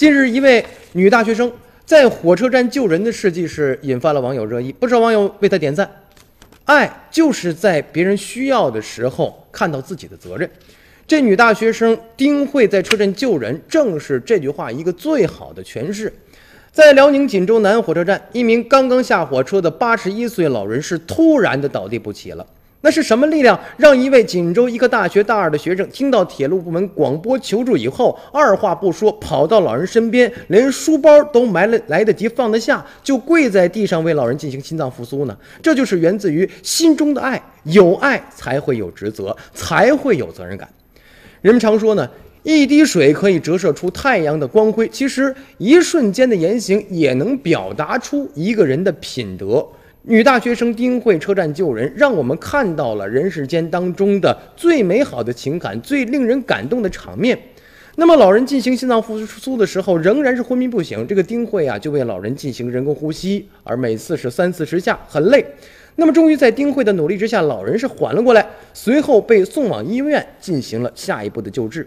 近日，一位女大学生在火车站救人的事迹是引发了网友热议，不少网友为她点赞。爱就是在别人需要的时候看到自己的责任。这女大学生丁慧在车站救人，正是这句话一个最好的诠释。在辽宁锦州南火车站，一名刚刚下火车的八十一岁老人是突然的倒地不起了。那是什么力量让一位锦州医科大学大二的学生听到铁路部门广播求助以后，二话不说跑到老人身边，连书包都埋了来得及放得下，就跪在地上为老人进行心脏复苏呢？这就是源自于心中的爱，有爱才会有职责，才会有责任感。人们常说呢，一滴水可以折射出太阳的光辉，其实一瞬间的言行也能表达出一个人的品德。女大学生丁慧车站救人，让我们看到了人世间当中的最美好的情感、最令人感动的场面。那么，老人进行心脏复苏的时候，仍然是昏迷不醒。这个丁慧啊，就为老人进行人工呼吸，而每次是三四十下，很累。那么，终于在丁慧的努力之下，老人是缓了过来，随后被送往医院进行了下一步的救治。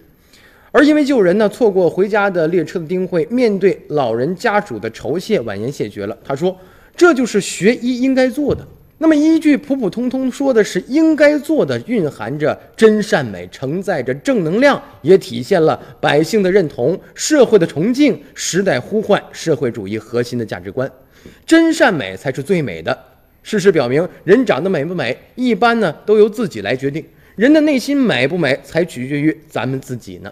而因为救人呢，错过回家的列车的丁慧，面对老人家属的酬谢，婉言谢绝了。他说。这就是学医应该做的。那么一句普普通通说的是应该做的，蕴含着真善美，承载着正能量，也体现了百姓的认同、社会的崇敬、时代呼唤、社会主义核心的价值观。真善美才是最美的。事实表明，人长得美不美，一般呢都由自己来决定。人的内心美不美，才取决于咱们自己呢。